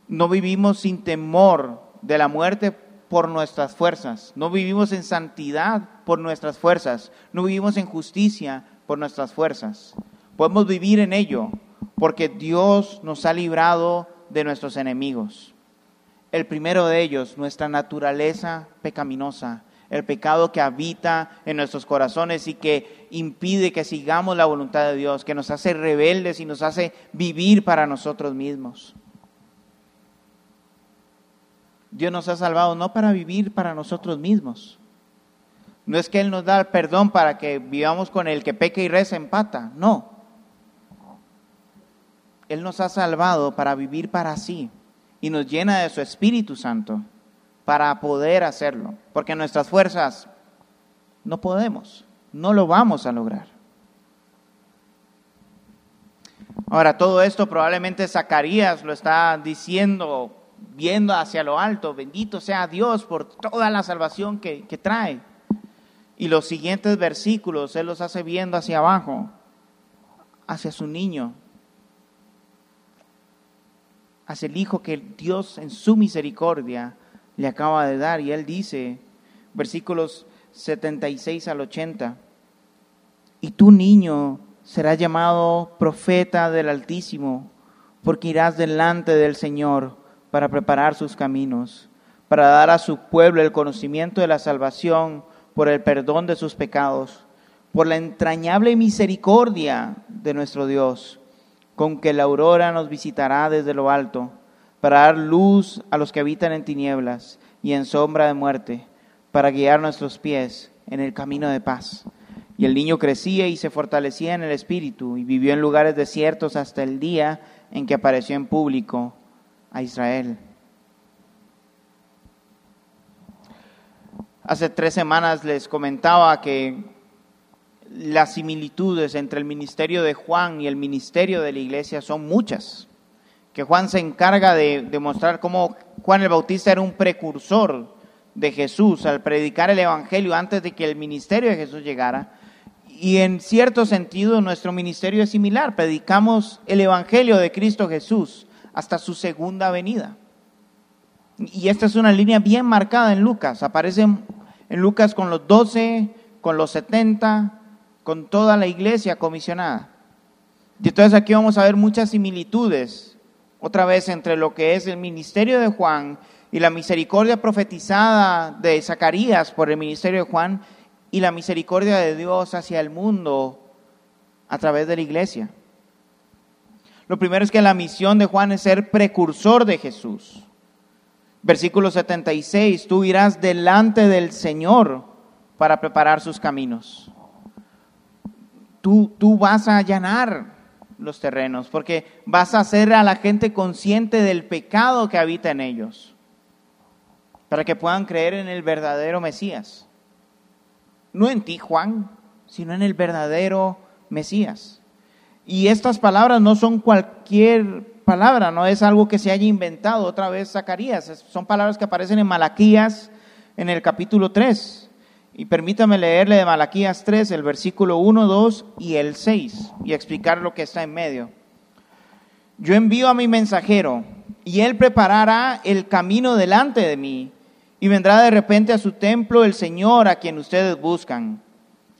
No vivimos sin temor de la muerte por nuestras fuerzas, no vivimos en santidad por nuestras fuerzas, no vivimos en justicia por nuestras fuerzas. Podemos vivir en ello porque Dios nos ha librado de nuestros enemigos. El primero de ellos, nuestra naturaleza pecaminosa, el pecado que habita en nuestros corazones y que impide que sigamos la voluntad de Dios, que nos hace rebeldes y nos hace vivir para nosotros mismos. Dios nos ha salvado no para vivir para nosotros mismos. No es que Él nos da el perdón para que vivamos con el que peca y reza empata. No. Él nos ha salvado para vivir para sí y nos llena de su Espíritu Santo para poder hacerlo. Porque nuestras fuerzas no podemos, no lo vamos a lograr. Ahora, todo esto probablemente Zacarías lo está diciendo viendo hacia lo alto, bendito sea Dios por toda la salvación que, trae. Y los siguientes versículos Él los hace viendo hacia abajo, hacia su niño, hacia el hijo que Dios en su misericordia le acaba de dar. Y él dice, versículos 76 al 80, y tu niño será llamado profeta del Altísimo, porque irás delante del Señor para preparar sus caminos, para dar a su pueblo el conocimiento de la salvación por el perdón de sus pecados, por la entrañable misericordia de nuestro Dios, con que la aurora nos visitará desde lo alto, para dar luz a los que habitan en tinieblas y en sombra de muerte, para guiar nuestros pies en el camino de paz. Y el niño crecía y se fortalecía en el espíritu y vivió en lugares desiertos hasta el día en que apareció en público a Israel. Hace tres semanas les comentaba que las similitudes entre el ministerio de Juan y el ministerio de la iglesia son muchas. Que Juan se encarga de demostrar cómo Juan el Bautista era un precursor de Jesús al predicar el Evangelio antes de que el ministerio de Jesús llegara. Y en cierto sentido nuestro ministerio es similar. Predicamos el Evangelio de Cristo Jesús hasta su segunda venida. Y esta es una línea bien marcada en Lucas. Aparece en Lucas con los doce, con los setenta, con toda la iglesia comisionada. Y entonces aquí vamos a ver muchas similitudes, otra vez, entre lo que es el ministerio de Juan y la misericordia profetizada de Zacarías por el ministerio de Juan y la misericordia de Dios hacia el mundo a través de la iglesia. Lo primero es que la misión de Juan es ser precursor de Jesús. Versículo 76, tú irás delante del Señor para preparar sus caminos. Tú, tú vas a allanar los terrenos porque vas a hacer a la gente consciente del pecado que habita en ellos, para que puedan creer en el verdadero Mesías no en ti, Juan, sino en el verdadero Mesías. Y estas palabras no son cualquier palabra, no es algo que se haya inventado otra vez Zacarías, son palabras que aparecen en Malaquías en el capítulo 3. Y permítame leerle de Malaquías 3 el versículo 1, 2 y el 6 y explicar lo que está en medio. Yo envío a mi mensajero y él preparará el camino delante de mí y vendrá de repente a su templo el Señor a quien ustedes buscan.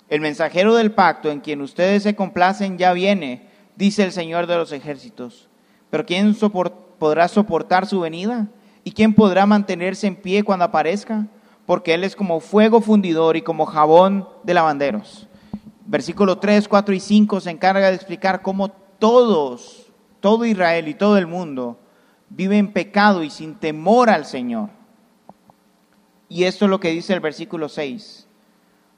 El mensajero del pacto en quien ustedes se complacen ya viene, dice el Señor de los ejércitos. Pero ¿quién podrá soportar su venida? ¿Y quién podrá mantenerse en pie cuando aparezca? Porque Él es como fuego fundidor y como jabón de lavanderos. Versículo 3, 4 y 5 se encarga de explicar cómo todos, todo Israel y todo el mundo vive en pecado y sin temor al Señor. Y esto es lo que dice el versículo 6.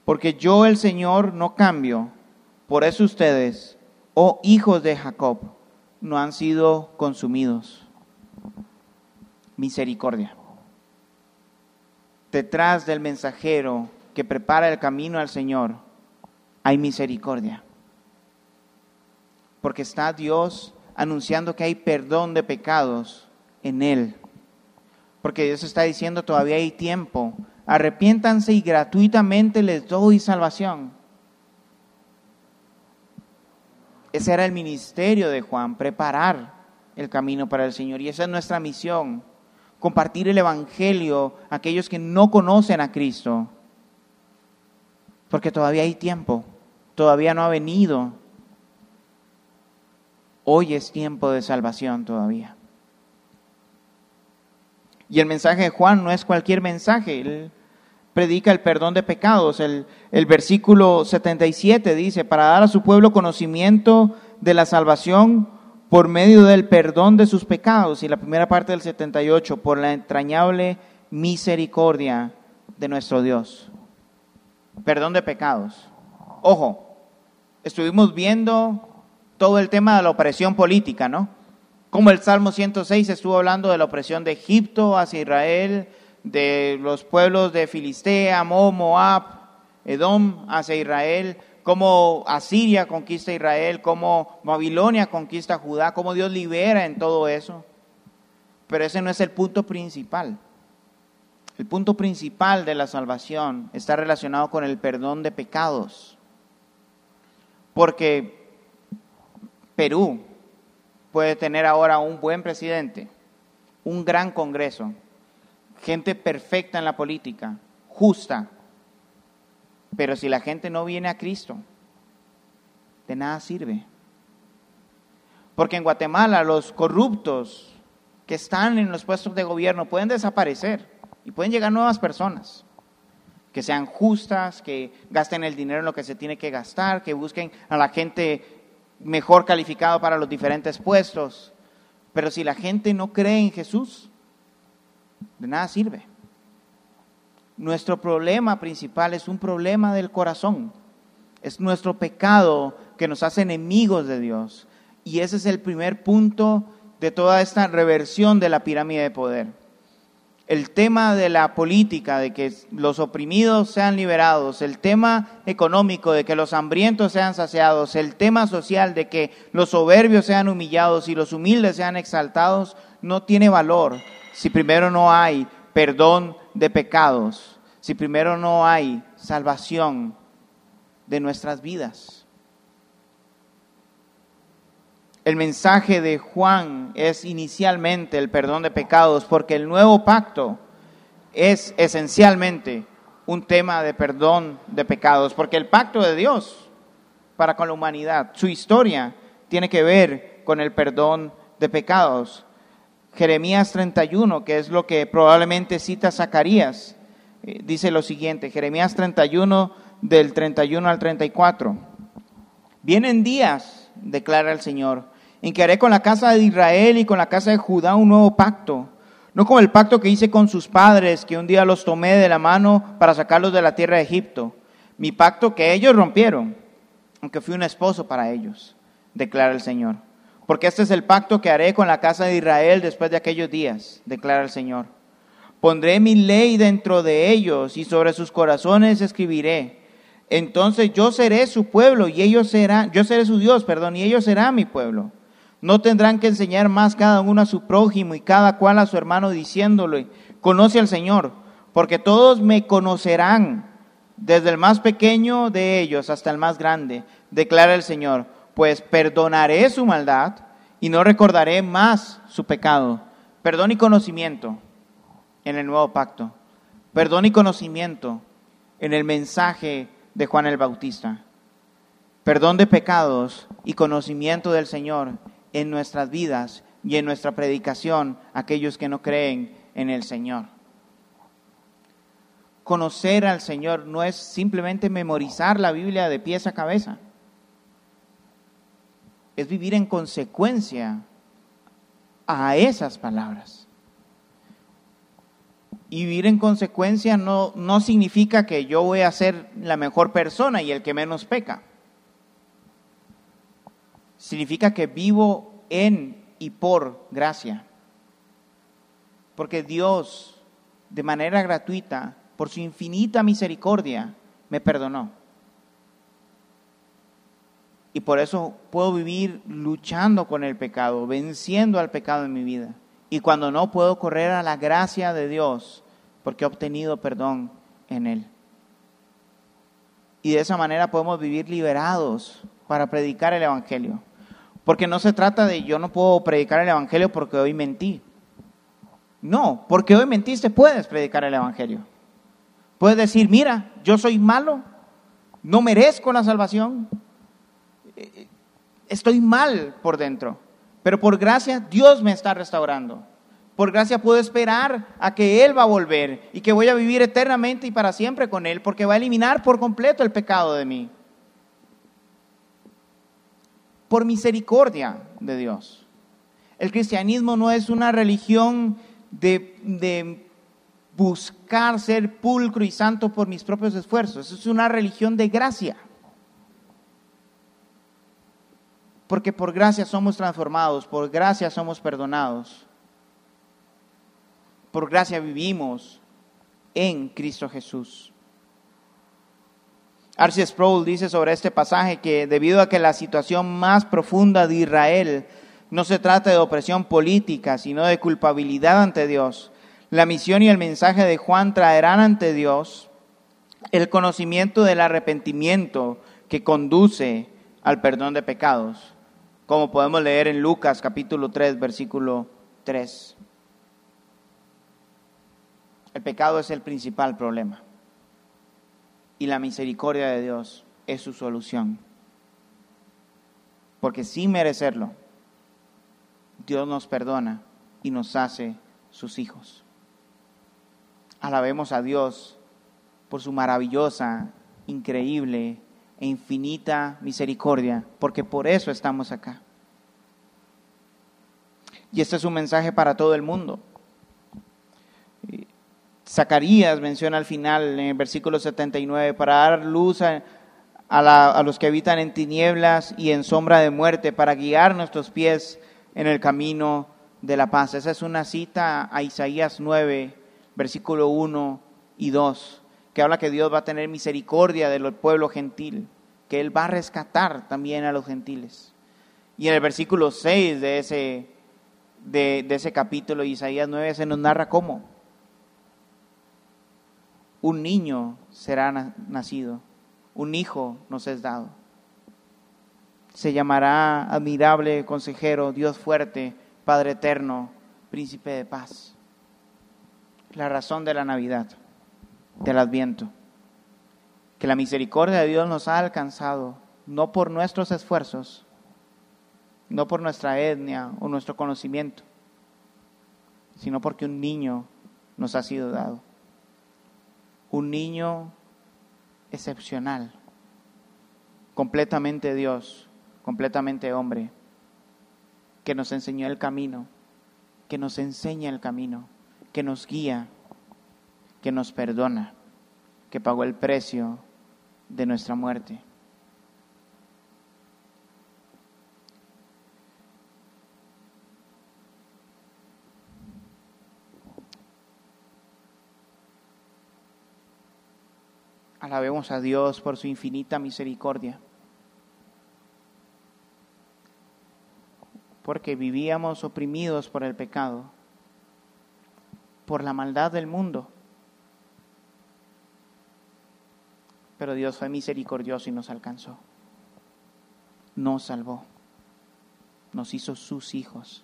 Porque yo el Señor no cambio, por eso ustedes, oh hijos de Jacob, no han sido consumidos. Misericordia. Detrás del mensajero que prepara el camino al Señor, hay misericordia. Porque está Dios anunciando que hay perdón de pecados en Él. Porque Dios está diciendo, todavía hay tiempo. Arrepiéntanse y gratuitamente les doy salvación. Ese era el ministerio de Juan, preparar el camino para el Señor. Y esa es nuestra misión, compartir el Evangelio a aquellos que no conocen a Cristo. Porque todavía hay tiempo, todavía no ha venido. Hoy es tiempo de salvación todavía. Y el mensaje de Juan no es cualquier mensaje, él predica el perdón de pecados. El, el versículo 77 dice, para dar a su pueblo conocimiento de la salvación por medio del perdón de sus pecados. Y la primera parte del 78, por la entrañable misericordia de nuestro Dios. Perdón de pecados. Ojo, estuvimos viendo todo el tema de la opresión política, ¿no? Como el Salmo 106 estuvo hablando de la opresión de Egipto hacia Israel, de los pueblos de Filistea, Moab, Edom hacia Israel, cómo Asiria conquista Israel, cómo Babilonia conquista Judá, cómo Dios libera en todo eso. Pero ese no es el punto principal. El punto principal de la salvación está relacionado con el perdón de pecados. Porque Perú puede tener ahora un buen presidente, un gran Congreso, gente perfecta en la política, justa, pero si la gente no viene a Cristo, de nada sirve. Porque en Guatemala los corruptos que están en los puestos de gobierno pueden desaparecer y pueden llegar nuevas personas que sean justas, que gasten el dinero en lo que se tiene que gastar, que busquen a la gente mejor calificada para los diferentes puestos. Pero si la gente no cree en Jesús, de nada sirve. Nuestro problema principal es un problema del corazón. Es nuestro pecado que nos hace enemigos de Dios. Y ese es el primer punto de toda esta reversión de la pirámide de poder. El tema de la política, de que los oprimidos sean liberados, el tema económico, de que los hambrientos sean saciados, el tema social, de que los soberbios sean humillados y los humildes sean exaltados, no tiene valor si primero no hay perdón de pecados, si primero no hay salvación de nuestras vidas. El mensaje de Juan es inicialmente el perdón de pecados, porque el nuevo pacto es esencialmente un tema de perdón de pecados, porque el pacto de Dios para con la humanidad, su historia tiene que ver con el perdón de pecados. Jeremías 31, que es lo que probablemente cita Zacarías, eh, dice lo siguiente, Jeremías 31 del 31 al 34. Vienen días, declara el Señor, en que haré con la casa de Israel y con la casa de Judá un nuevo pacto, no como el pacto que hice con sus padres, que un día los tomé de la mano para sacarlos de la tierra de Egipto, mi pacto que ellos rompieron, aunque fui un esposo para ellos, declara el Señor. Porque este es el pacto que haré con la casa de Israel después de aquellos días, declara el Señor. Pondré mi ley dentro de ellos y sobre sus corazones escribiré. Entonces yo seré su pueblo y ellos serán, yo seré su Dios, perdón, y ellos serán mi pueblo. No tendrán que enseñar más cada uno a su prójimo y cada cual a su hermano diciéndole, conoce al Señor, porque todos me conocerán, desde el más pequeño de ellos hasta el más grande, declara el Señor pues perdonaré su maldad y no recordaré más su pecado. Perdón y conocimiento en el nuevo pacto. Perdón y conocimiento en el mensaje de Juan el Bautista. Perdón de pecados y conocimiento del Señor en nuestras vidas y en nuestra predicación aquellos que no creen en el Señor. Conocer al Señor no es simplemente memorizar la Biblia de pies a cabeza es vivir en consecuencia a esas palabras. Y vivir en consecuencia no, no significa que yo voy a ser la mejor persona y el que menos peca. Significa que vivo en y por gracia. Porque Dios, de manera gratuita, por su infinita misericordia, me perdonó. Y por eso puedo vivir luchando con el pecado, venciendo al pecado en mi vida. Y cuando no puedo correr a la gracia de Dios, porque he obtenido perdón en Él. Y de esa manera podemos vivir liberados para predicar el Evangelio. Porque no se trata de yo no puedo predicar el Evangelio porque hoy mentí. No, porque hoy mentiste puedes predicar el Evangelio. Puedes decir, mira, yo soy malo, no merezco la salvación, estoy mal por dentro, pero por gracia Dios me está restaurando. Por gracia puedo esperar a que Él va a volver y que voy a vivir eternamente y para siempre con Él, porque va a eliminar por completo el pecado de mí. Por misericordia de Dios. El cristianismo no es una religión de, de buscar ser pulcro y santo por mis propios esfuerzos, es una religión de gracia. Porque por gracia somos transformados, por gracia somos perdonados, por gracia vivimos en Cristo Jesús. Arce Sproul dice sobre este pasaje que debido a que la situación más profunda de Israel no se trata de opresión política, sino de culpabilidad ante Dios, la misión y el mensaje de Juan traerán ante Dios el conocimiento del arrepentimiento que conduce al perdón de pecados como podemos leer en Lucas capítulo 3, versículo 3. El pecado es el principal problema y la misericordia de Dios es su solución. Porque sin merecerlo, Dios nos perdona y nos hace sus hijos. Alabemos a Dios por su maravillosa, increíble e infinita misericordia, porque por eso estamos acá. Y este es un mensaje para todo el mundo. Zacarías menciona al final, en el versículo 79, para dar luz a, los que habitan en tinieblas y en sombra de muerte, para guiar nuestros pies en el camino de la paz. Esa es una cita a Isaías 9, versículo 1 y 2, que habla que Dios va a tener misericordia del pueblo gentil, que Él va a rescatar también a los gentiles. Y en el versículo 6 de ese, de, ese capítulo Isaías 9 se nos narra cómo un niño será nacido, un hijo nos es dado. Se llamará admirable consejero, Dios fuerte, Padre eterno, príncipe de paz. La razón de la Navidad, del Adviento, que la misericordia de Dios nos ha alcanzado, no por nuestros esfuerzos, no por nuestra etnia o nuestro conocimiento, sino porque un niño nos ha sido dado. Un niño excepcional, completamente Dios, completamente hombre, que nos enseñó el camino, que nos enseña el camino, que nos guía, que nos perdona, que pagó el precio de nuestra muerte. Alabemos a Dios por su infinita misericordia. Porque vivíamos oprimidos por el pecado, por la maldad del mundo. Pero Dios fue misericordioso y nos alcanzó. Nos salvó. Nos hizo sus hijos.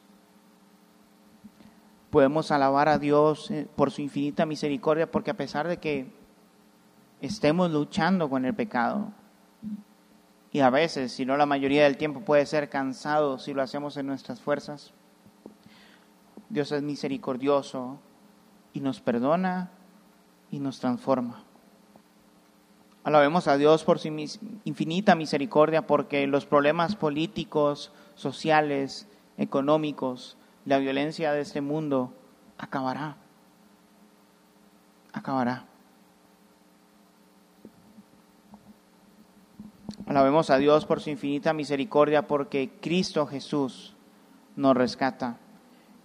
Podemos alabar a Dios eh, por su infinita misericordia porque a pesar de que estemos luchando con el pecado. Y a veces, si no la mayoría del tiempo, puede ser cansado si lo hacemos en nuestras fuerzas. Dios es misericordioso y nos perdona y nos transforma. Alabemos a Dios por su infinita misericordia porque los problemas políticos, sociales, económicos, la violencia de este mundo acabará. Acabará. Alabemos a Dios por su infinita misericordia porque Cristo Jesús nos rescata.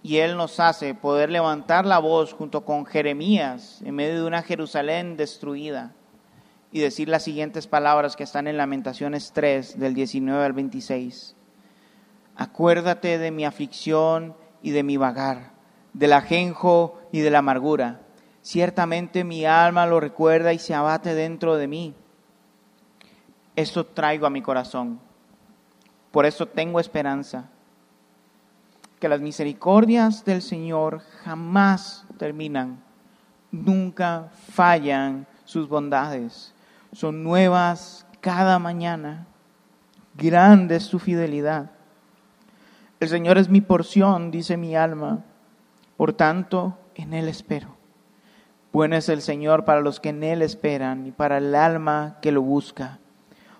Y Él nos hace poder levantar la voz junto con Jeremías en medio de una Jerusalén destruida y decir las siguientes palabras que están en Lamentaciones 3 del 19 al 26. Acuérdate de mi aflicción y de mi vagar, del ajenjo y de la amargura. Ciertamente mi alma lo recuerda y se abate dentro de mí esto traigo a mi corazón. Por eso tengo esperanza. Que las misericordias del Señor jamás terminan. Nunca fallan sus bondades. Son nuevas cada mañana. Grande es su fidelidad. El Señor es mi porción, dice mi alma. Por tanto, en Él espero. Bueno es el Señor para los que en Él esperan y para el alma que lo busca.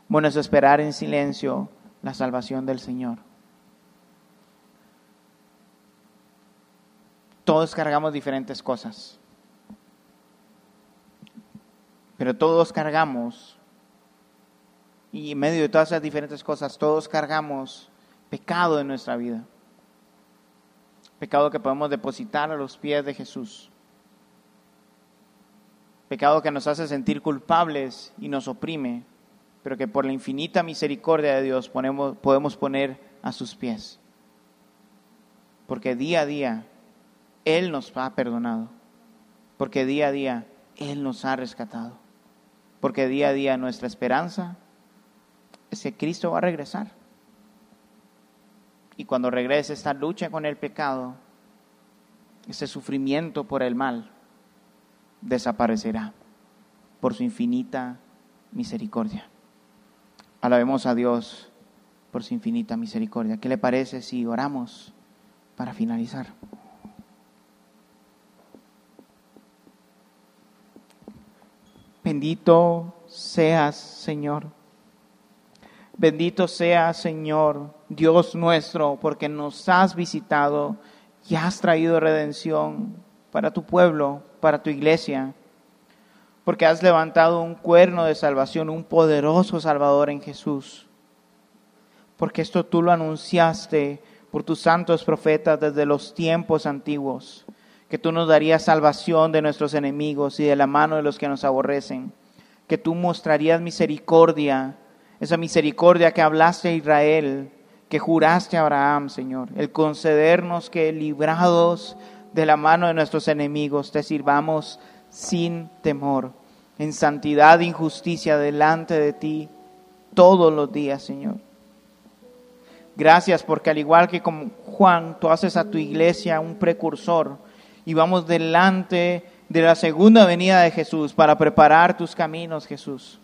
Bueno es esperar en silencio la salvación del Señor. Todos cargamos diferentes cosas, pero todos cargamos, y en medio de todas esas diferentes cosas, todos cargamos pecado en nuestra vida. Pecado que podemos depositar a los pies de Jesús. Pecado que nos hace sentir culpables y nos oprime pero que por la infinita misericordia de Dios podemos poner a sus pies. Porque día a día Él nos ha perdonado, porque día a día Él nos ha rescatado, porque día a día nuestra esperanza es que Cristo va a regresar. Y cuando regrese esta lucha con el pecado, ese sufrimiento por el mal, desaparecerá por su infinita misericordia. Alabemos a Dios por su infinita misericordia. ¿Qué le parece si oramos para finalizar? Bendito seas, Señor. Bendito seas, Señor, Dios nuestro, porque nos has visitado y has traído redención para tu pueblo, para tu iglesia, porque has levantado un cuerno de salvación, un poderoso Salvador en Jesús, porque esto tú lo anunciaste por tus santos profetas desde los tiempos antiguos, que tú nos darías salvación de nuestros enemigos y de la mano de los que nos aborrecen, que tú mostrarías misericordia, esa misericordia que hablaste a Israel, que juraste a Abraham, Señor, el concedernos que librados de la mano de nuestros enemigos te sirvamos sin temor, en santidad e injusticia delante de ti todos los días, Señor. Gracias porque al igual que como Juan, tú haces a tu iglesia un precursor y vamos delante de la segunda venida de Jesús para preparar tus caminos, Jesús,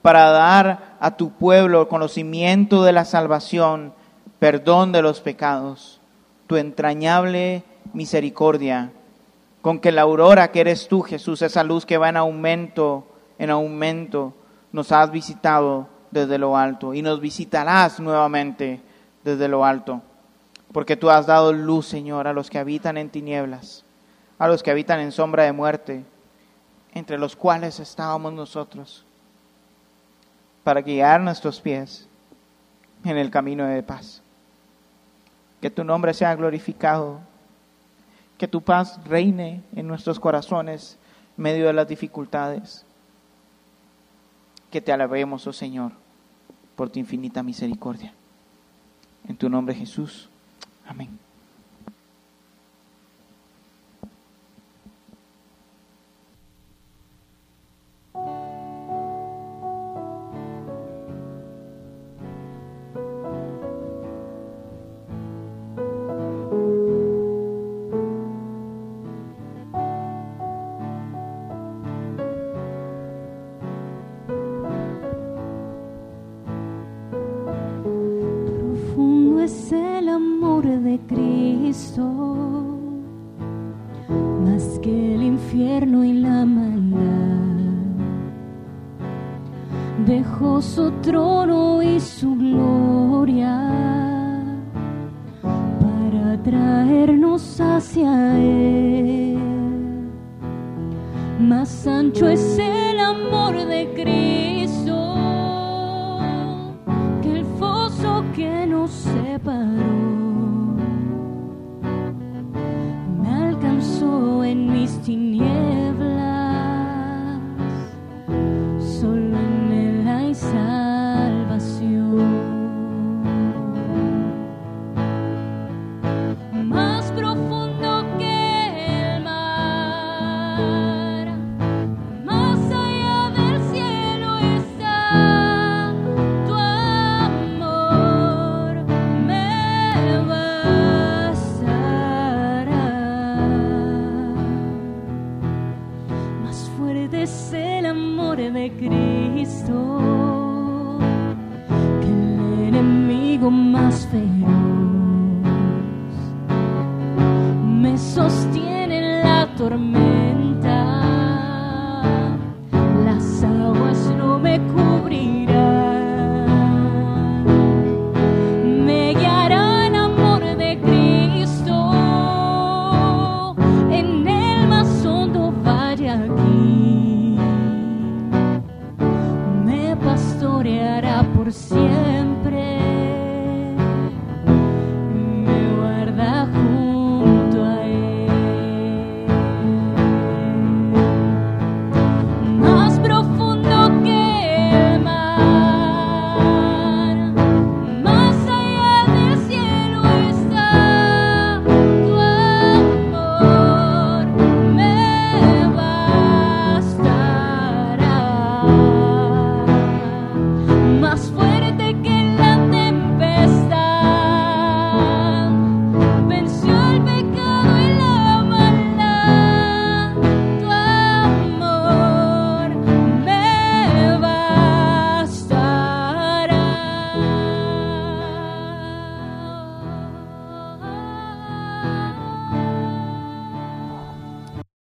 para dar a tu pueblo conocimiento de la salvación, perdón de los pecados, tu entrañable misericordia, con que la aurora que eres tú, Jesús, esa luz que va en aumento, en aumento, nos has visitado desde lo alto y nos visitarás nuevamente desde lo alto, porque tú has dado luz, Señor, a los que habitan en tinieblas, a los que habitan en sombra de muerte, entre los cuales estábamos nosotros, para guiar nuestros pies en el camino de paz. Que tu nombre sea glorificado que tu paz reine en nuestros corazones en medio de las dificultades. Que te alabemos, oh Señor, por tu infinita misericordia. En tu nombre Jesús. Amén.